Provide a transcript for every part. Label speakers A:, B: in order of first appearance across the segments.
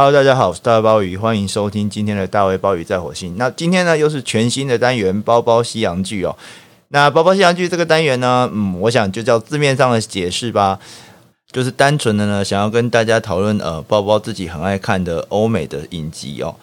A: Hello，大家好，我是大卫鲍鱼，欢迎收听今天的大卫鲍鱼在火星。那今天呢，又是全新的单元——包包西洋剧哦。那包包西洋剧这个单元呢，嗯，我想就叫字面上的解释吧，就是单纯的呢，想要跟大家讨论呃，包包自己很爱看的欧美的影集哦。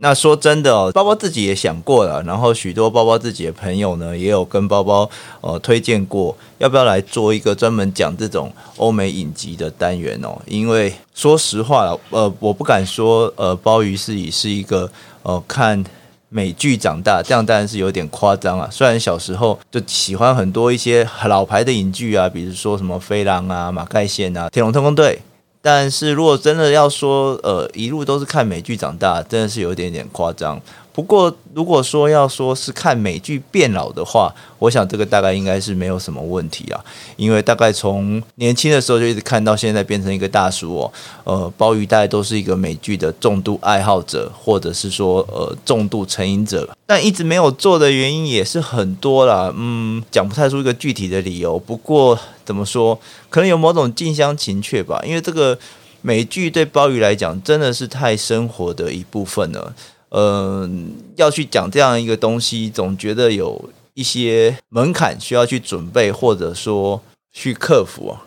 A: 那说真的哦，包包自己也想过了，然后许多包包自己的朋友呢，也有跟包包呃推荐过，要不要来做一个专门讲这种欧美影集的单元哦？因为说实话了，呃，我不敢说呃，鲍鱼是以是一个呃看美剧长大，这样当然是有点夸张啊。虽然小时候就喜欢很多一些老牌的影剧啊，比如说什么《飞狼》啊、《马盖先》啊、《铁笼特工队》。但是如果真的要说，呃，一路都是看美剧长大，真的是有一点点夸张。不过，如果说要说是看美剧变老的话，我想这个大概应该是没有什么问题啊。因为大概从年轻的时候就一直看到现在变成一个大叔哦，呃，鲍鱼大概都是一个美剧的重度爱好者，或者是说呃重度成瘾者。但一直没有做的原因也是很多啦，嗯，讲不太出一个具体的理由。不过怎么说，可能有某种近乡情怯吧。因为这个美剧对鲍鱼来讲真的是太生活的一部分了。嗯、要去讲这样一个东西，总觉得有一些门槛需要去准备，或者说去克服啊。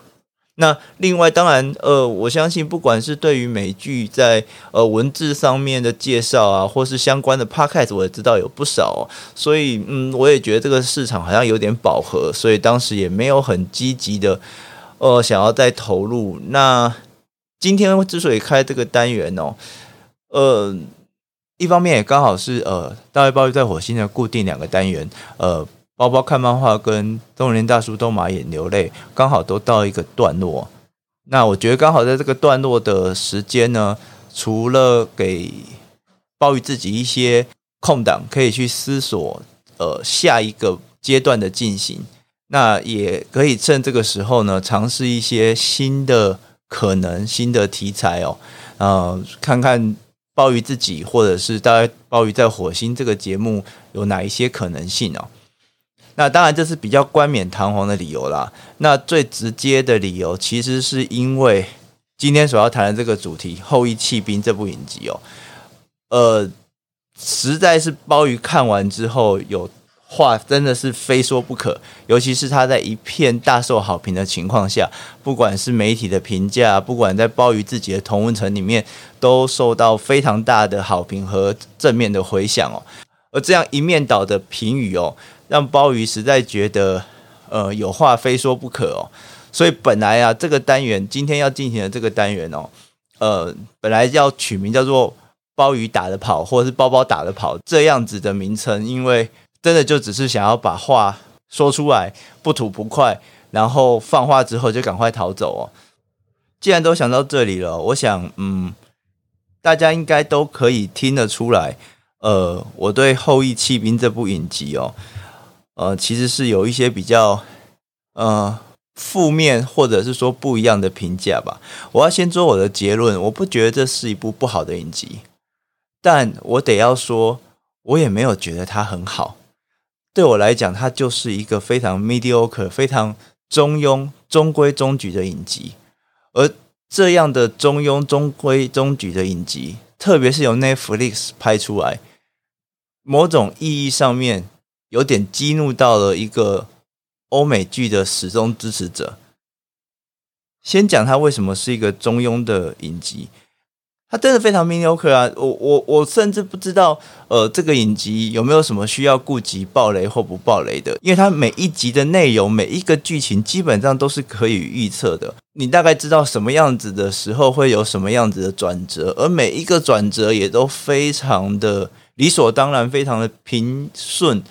A: 那另外，当然，呃，我相信，不管是对于美剧在呃文字上面的介绍啊，或是相关的 podcast，我也知道有不少。所以，嗯，我也觉得这个市场好像有点饱和，所以当时也没有很积极的呃想要再投入。那今天之所以开这个单元哦，呃。一方面也刚好是呃，大卫鲍鱼在火星的固定两个单元，呃，包包看漫画跟中年大叔都马眼流泪，刚好都到一个段落。那我觉得刚好在这个段落的时间呢，除了给鲍鱼自己一些空档，可以去思索呃下一个阶段的进行，那也可以趁这个时候呢，尝试一些新的可能、新的题材哦，呃，看看。鲍鱼自己，或者是大概鲍鱼在火星这个节目有哪一些可能性哦？那当然这是比较冠冕堂皇的理由啦。那最直接的理由，其实是因为今天所要谈的这个主题《后羿弃兵》这部影集哦，呃，实在是鲍鱼看完之后有。话真的是非说不可，尤其是他在一片大受好评的情况下，不管是媒体的评价，不管在鲍鱼自己的同温层里面，都受到非常大的好评和正面的回响哦。而这样一面倒的评语哦，让鲍鱼实在觉得，呃，有话非说不可哦。所以本来啊，这个单元今天要进行的这个单元哦，呃，本来要取名叫做“鲍鱼打得跑”或者是“包包打得跑”这样子的名称，因为。真的就只是想要把话说出来，不吐不快，然后放话之后就赶快逃走哦。既然都想到这里了，我想，嗯，大家应该都可以听得出来，呃，我对《后羿弃兵》这部影集哦，呃，其实是有一些比较呃负面或者是说不一样的评价吧。我要先做我的结论，我不觉得这是一部不好的影集，但我得要说，我也没有觉得它很好。对我来讲，它就是一个非常 mediocre、非常中庸、中规中矩的影集。而这样的中庸、中规中矩的影集，特别是由 Netflix 拍出来，某种意义上面有点激怒到了一个欧美剧的始终支持者。先讲它为什么是一个中庸的影集。他真的非常 mediocre 啊！我我我甚至不知道，呃，这个影集有没有什么需要顾及爆雷或不爆雷的？因为它每一集的内容、每一个剧情基本上都是可以预测的。你大概知道什么样子的时候会有什么样子的转折，而每一个转折也都非常的理所当然，非常的平顺，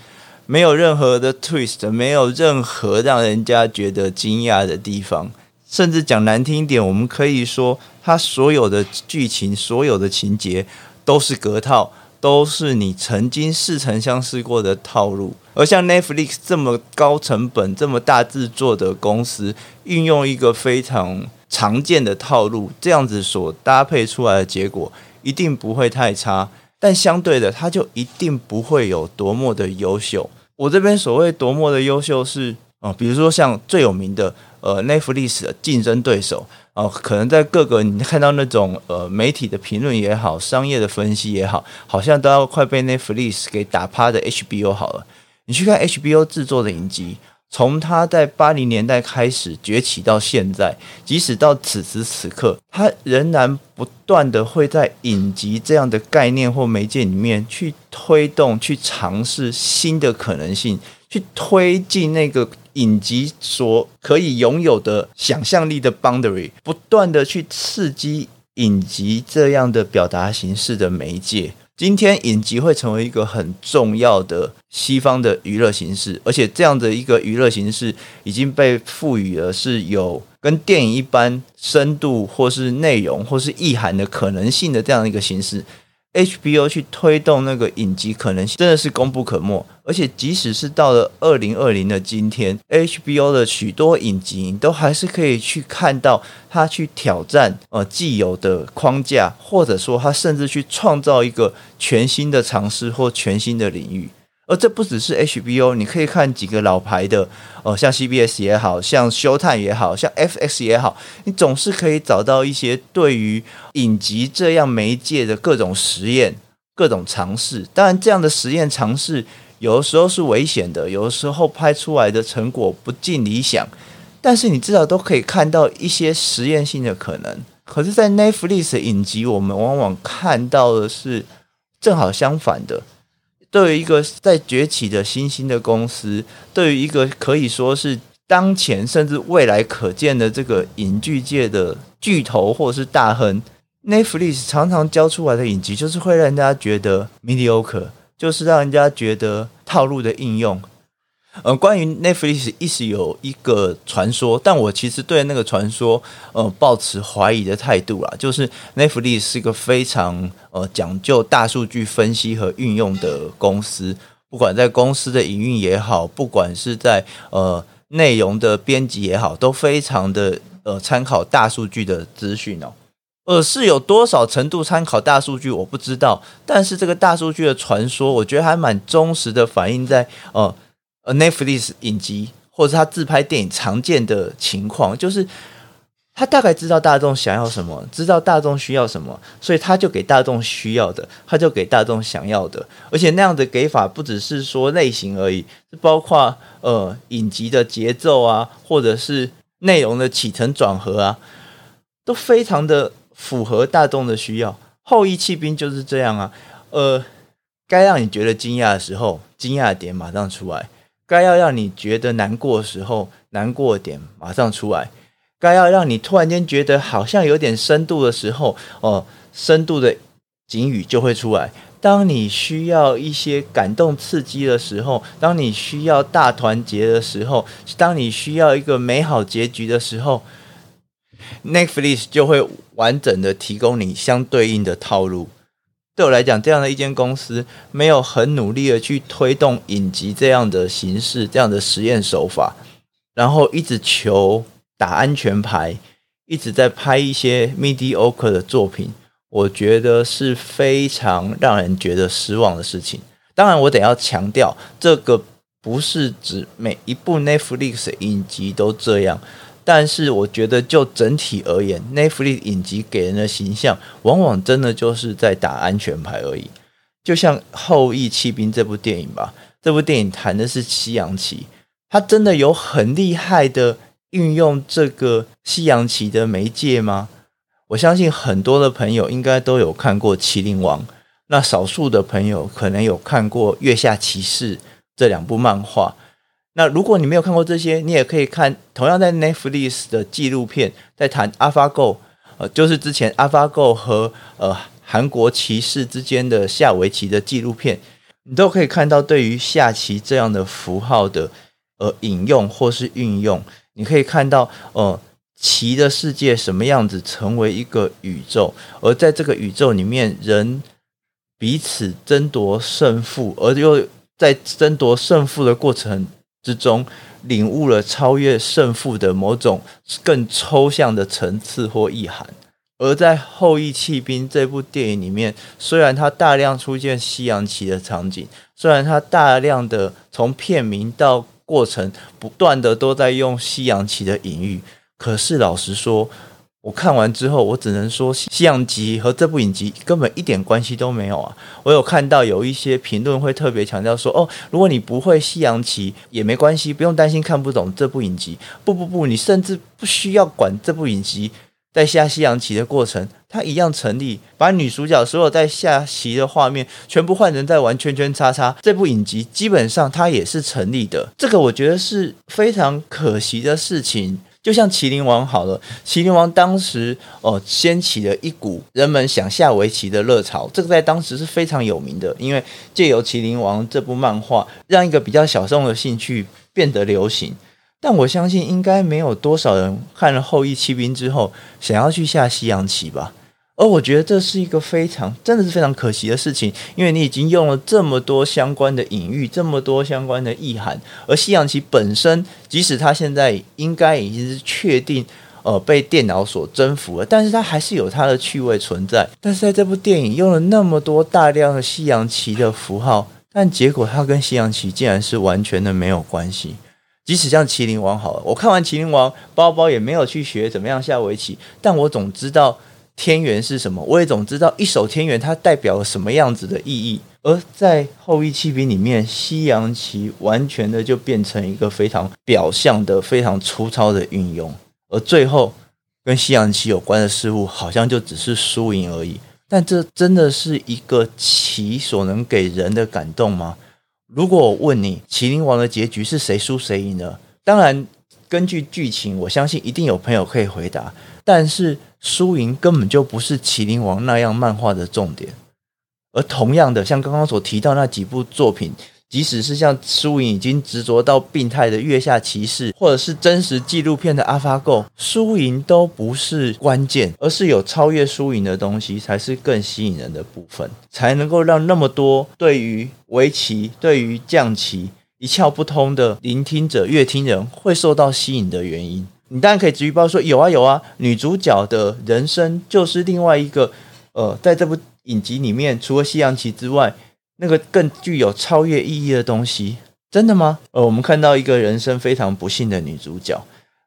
A: 没有任何的 twist，没有任何让人家觉得惊讶的地方。甚至讲难听一点，我们可以说，它所有的剧情、所有的情节都是隔套，都是你曾经似曾相识过的套路。而像 Netflix 这么高成本、这么大制作的公司，运用一个非常常见的套路，这样子所搭配出来的结果，一定不会太差。但相对的，它就一定不会有多么的优秀。我这边所谓多么的优秀是，哦，比如说像最有名的。呃，Netflix 的竞争对手哦，可能在各个你看到那种呃媒体的评论也好，商业的分析也好，好像都要快被 Netflix 给打趴的 HBO 好了。你去看 HBO 制作的影集，从它在八零年代开始崛起到现在，即使到此时此刻，它仍然不断的会在影集这样的概念或媒介里面去推动、去尝试新的可能性。去推进那个影集所可以拥有的想象力的 boundary，不断的去刺激影集这样的表达形式的媒介。今天影集会成为一个很重要的西方的娱乐形式，而且这样的一个娱乐形式已经被赋予了是有跟电影一般深度或是内容或是意涵的可能性的这样一个形式。HBO 去推动那个影集可能性真的是功不可没，而且即使是到了二零二零的今天，HBO 的许多影集你都还是可以去看到他去挑战呃既有的框架，或者说他甚至去创造一个全新的尝试或全新的领域。而这不只是 HBO，你可以看几个老牌的，哦、呃，像 CBS 也好，像 Showtime 也好，像 FX 也好，你总是可以找到一些对于影集这样媒介的各种实验、各种尝试。当然，这样的实验尝试有的时候是危险的，有的时候拍出来的成果不尽理想，但是你至少都可以看到一些实验性的可能。可是，在 Netflix 影集，我们往往看到的是正好相反的。对于一个在崛起的新兴的公司，对于一个可以说是当前甚至未来可见的这个影剧界的巨头或者是大亨，Netflix 常常交出来的影集就是会让人家觉得 mediocre，就是让人家觉得套路的应用。呃，关于 Netflix 一直有一个传说，但我其实对那个传说，呃，抱持怀疑的态度啦。就是 Netflix 是一个非常呃讲究大数据分析和运用的公司，不管在公司的营运也好，不管是在呃内容的编辑也好，都非常的呃参考大数据的资讯哦。呃，是有多少程度参考大数据，我不知道。但是这个大数据的传说，我觉得还蛮忠实的反映在呃。呃，Netflix 影集或者是他自拍电影常见的情况，就是他大概知道大众想要什么，知道大众需要什么，所以他就给大众需要的，他就给大众想要的。而且那样的给法不只是说类型而已，是包括呃影集的节奏啊，或者是内容的起承转合啊，都非常的符合大众的需要。后翼弃兵就是这样啊，呃，该让你觉得惊讶的时候，惊讶点马上出来。该要让你觉得难过的时候，难过点马上出来；该要让你突然间觉得好像有点深度的时候，哦，深度的警语就会出来。当你需要一些感动刺激的时候，当你需要大团结的时候，当你需要一个美好结局的时候，Netflix 就会完整的提供你相对应的套路。对我来讲，这样的一间公司没有很努力的去推动影集这样的形式、这样的实验手法，然后一直求打安全牌，一直在拍一些 mediocre 的作品，我觉得是非常让人觉得失望的事情。当然，我得要强调，这个不是指每一部 Netflix 影集都这样。但是我觉得，就整体而言，Netflix 影集给人的形象，往往真的就是在打安全牌而已。就像《后翼弃兵》这部电影吧，这部电影谈的是西洋棋，它真的有很厉害的运用这个西洋棋的媒介吗？我相信很多的朋友应该都有看过《麒麟王》，那少数的朋友可能有看过《月下骑士》这两部漫画。那如果你没有看过这些，你也可以看同样在 Netflix 的纪录片，在谈 AlphaGo，呃，就是之前 AlphaGo 和呃韩国棋士之间的下围棋的纪录片，你都可以看到对于下棋这样的符号的呃引用或是运用，你可以看到呃棋的世界什么样子成为一个宇宙，而在这个宇宙里面，人彼此争夺胜负，而又在争夺胜负的过程。之中领悟了超越胜负的某种更抽象的层次或意涵，而在《后裔弃兵》这部电影里面，虽然它大量出现西洋棋的场景，虽然它大量的从片名到过程不断的都在用西洋棋的隐喻，可是老实说，我看完之后，我只能说，西洋棋和这部影集根本一点关系都没有啊！我有看到有一些评论会特别强调说，哦，如果你不会西洋棋也没关系，不用担心看不懂这部影集。不不不，你甚至不需要管这部影集在下西洋棋的过程，它一样成立。把女主角所有在下棋的画面全部换成在玩圈圈叉叉，这部影集基本上它也是成立的。这个我觉得是非常可惜的事情。就像《麒麟王》好了，《麒麟王》当时哦掀起了一股人们想下围棋的热潮，这个在当时是非常有名的，因为借由《麒麟王》这部漫画，让一个比较小众的兴趣变得流行。但我相信，应该没有多少人看了《后羿骑兵》之后想要去下西洋棋吧。而我觉得这是一个非常，真的是非常可惜的事情，因为你已经用了这么多相关的隐喻，这么多相关的意涵，而西洋棋本身，即使它现在应该已经是确定，呃，被电脑所征服了，但是它还是有它的趣味存在。但是在这部电影用了那么多大量的西洋棋的符号，但结果它跟西洋棋竟然是完全的没有关系。即使像《麒麟王》好了，我看完《麒麟王》，包包也没有去学怎么样下围棋，但我总知道。天元是什么？我也总知道一手天元它代表了什么样子的意义。而在后羿弃兵里面，西洋棋完全的就变成一个非常表象的、非常粗糙的运用。而最后跟西洋棋有关的事物，好像就只是输赢而已。但这真的是一个棋所能给人的感动吗？如果我问你，《麒麟王》的结局是谁输谁赢呢？当然，根据剧情，我相信一定有朋友可以回答。但是输赢根本就不是《麒麟王》那样漫画的重点，而同样的，像刚刚所提到那几部作品，即使是像输赢已经执着到病态的《月下骑士》，或者是真实纪录片的《AlphaGo》，输赢都不是关键，而是有超越输赢的东西才是更吸引人的部分，才能够让那么多对于围棋、对于将棋一窍不通的聆听者、阅听人会受到吸引的原因。你当然可以质疑包说有啊有啊，女主角的人生就是另外一个呃，在这部影集里面，除了西洋棋之外，那个更具有超越意义的东西，真的吗？呃，我们看到一个人生非常不幸的女主角，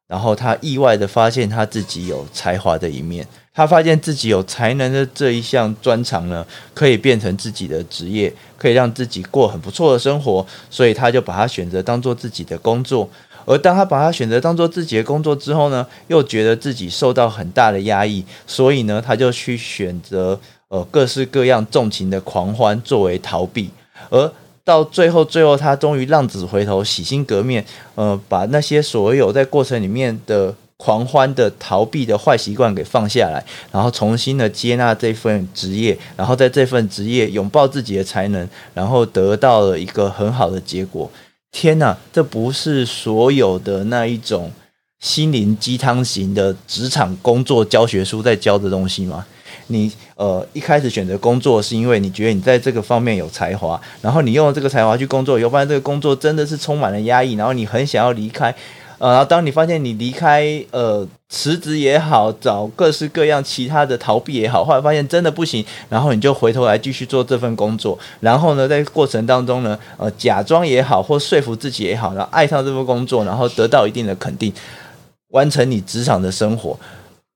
A: 然后他意外的发现他自己有才华的一面，他发现自己有才能的这一项专长呢，可以变成自己的职业，可以让自己过很不错的生活，所以他就把它选择当做自己的工作。而当他把他选择当做自己的工作之后呢，又觉得自己受到很大的压抑，所以呢，他就去选择呃各式各样纵情的狂欢作为逃避。而到最后，最后他终于浪子回头，洗心革面，呃，把那些所有在过程里面的狂欢的逃避的坏习惯给放下来，然后重新的接纳这份职业，然后在这份职业拥抱自己的才能，然后得到了一个很好的结果。天呐，这不是所有的那一种心灵鸡汤型的职场工作教学书在教的东西吗？你呃一开始选择工作是因为你觉得你在这个方面有才华，然后你用了这个才华去工作，以后发现这个工作真的是充满了压抑，然后你很想要离开。呃，然后当你发现你离开，呃，辞职也好，找各式各样其他的逃避也好，后来发现真的不行，然后你就回头来继续做这份工作，然后呢，在过程当中呢，呃，假装也好，或说服自己也好，然后爱上这份工作，然后得到一定的肯定，完成你职场的生活，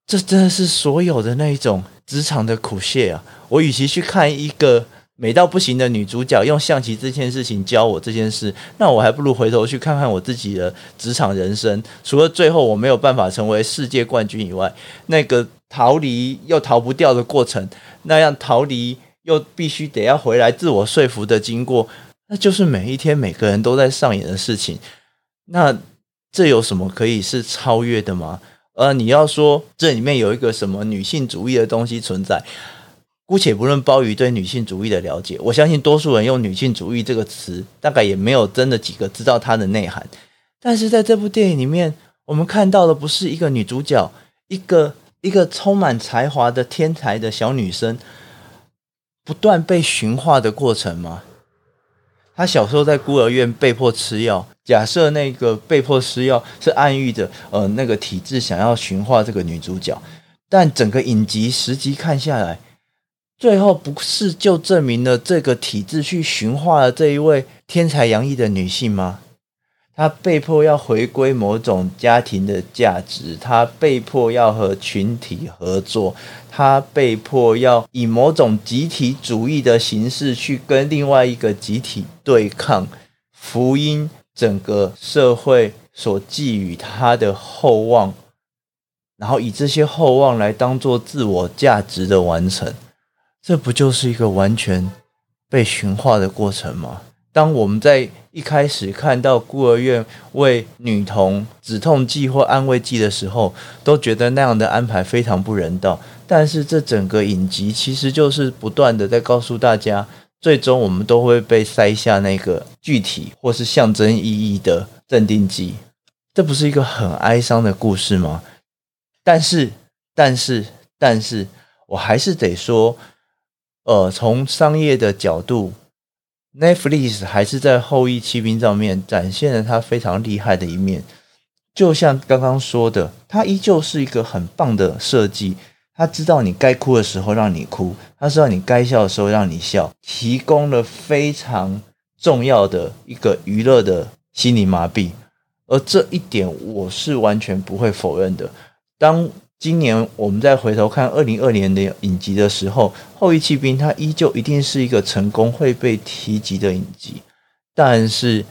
A: 这真的是所有的那一种职场的苦涩啊！我与其去看一个。美到不行的女主角用象棋这件事情教我这件事，那我还不如回头去看看我自己的职场人生。除了最后我没有办法成为世界冠军以外，那个逃离又逃不掉的过程，那样逃离又必须得要回来自我说服的经过，那就是每一天每个人都在上演的事情。那这有什么可以是超越的吗？呃，你要说这里面有一个什么女性主义的东西存在？姑且不论鲍鱼对女性主义的了解，我相信多数人用女性主义这个词，大概也没有真的几个知道它的内涵。但是在这部电影里面，我们看到的不是一个女主角，一个一个充满才华的天才的小女生，不断被驯化的过程吗？她小时候在孤儿院被迫吃药，假设那个被迫吃药是暗喻着，呃，那个体制想要驯化这个女主角，但整个影集十集看下来。最后不是就证明了这个体制去驯化了这一位天才洋溢的女性吗？她被迫要回归某种家庭的价值，她被迫要和群体合作，他被迫要以某种集体主义的形式去跟另外一个集体对抗。福音整个社会所寄予他的厚望，然后以这些厚望来当做自我价值的完成，这不就是一个完全被驯化的过程吗？当我们在一开始看到孤儿院为女童止痛剂或安慰剂的时候，都觉得那样的安排非常不人道。但是这整个影集其实就是不断的在告诉大家，最终我们都会被塞下那个具体或是象征意义的镇定剂。这不是一个很哀伤的故事吗？但是，但是，但是我还是得说，呃，从商业的角度。Netflix 还是在《后翼弃兵》上面展现了他非常厉害的一面，就像刚刚说的，他依旧是一个很棒的设计。他知道你该哭的时候让你哭，他知道你该笑的时候让你笑，提供了非常重要的一个娱乐的心理麻痹，而这一点我是完全不会否认的。当今年我们再回头看二零二年的影集的时候，《后翼弃兵》它依旧一定是一个成功会被提及的影集。但是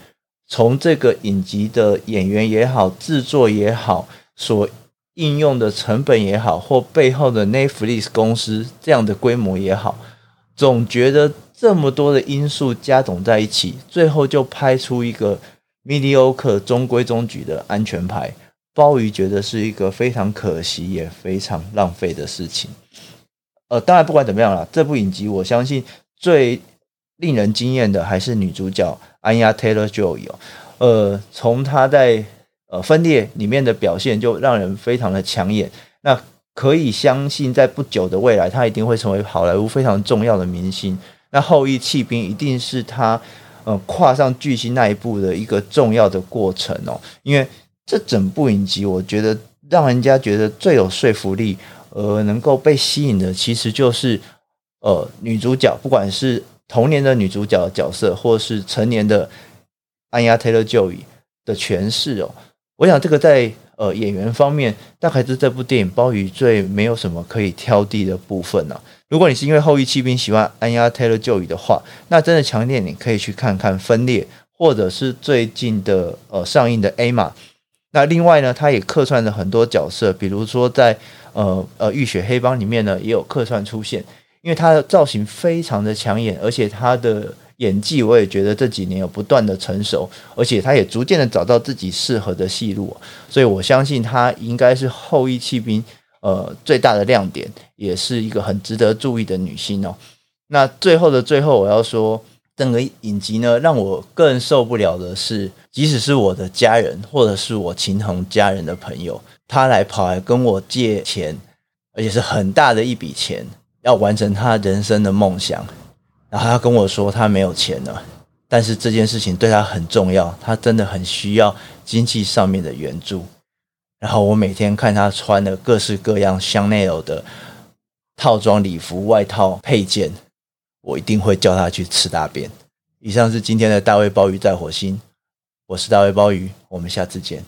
A: 从这个影集的演员也好、制作也好、所应用的成本也好，或背后的 Netflix 公司这样的规模也好，总觉得这么多的因素加总在一起，最后就拍出一个 mediocre 中规中矩的安全牌。鲍鱼觉得是一个非常可惜也非常浪费的事情。呃，当然不管怎么样啦，这部影集我相信最令人惊艳的还是女主角 Anya Taylor-Joy 哦。呃，从她在呃分裂里面的表现就让人非常的抢眼。那可以相信，在不久的未来，她一定会成为好莱坞非常重要的明星。那后羿弃兵一定是她呃跨上巨星那一步的一个重要的过程哦，因为。这整部影集，我觉得让人家觉得最有说服力，呃，能够被吸引的，其实就是呃女主角，不管是童年的女主角的角色，或是成年的 Anya Taylor-Joy 的诠释哦。我想这个在呃演员方面，大概是这部电影鲍鱼最没有什么可以挑剔的部分呢、啊。如果你是因为后翼弃兵喜欢 Anya Taylor-Joy 的话，那真的强烈你可以去看看《分裂》，或者是最近的呃上映的《A 码》。那另外呢，他也客串了很多角色，比如说在呃呃《浴血黑帮》里面呢，也有客串出现。因为他的造型非常的抢眼，而且他的演技，我也觉得这几年有不断的成熟，而且他也逐渐的找到自己适合的戏路，所以我相信他应该是后裔弃兵呃最大的亮点，也是一个很值得注意的女星哦。那最后的最后，我要说。整个影集呢，让我更受不了的是，即使是我的家人，或者是我亲同家人的朋友，他来跑来跟我借钱，而且是很大的一笔钱，要完成他人生的梦想。然后他跟我说他没有钱了，但是这件事情对他很重要，他真的很需要经济上面的援助。然后我每天看他穿的各式各样香奈儿的套装礼服、外套、配件。我一定会叫他去吃大便。以上是今天的大卫鲍鱼在火星，我是大卫鲍鱼，我们下次见。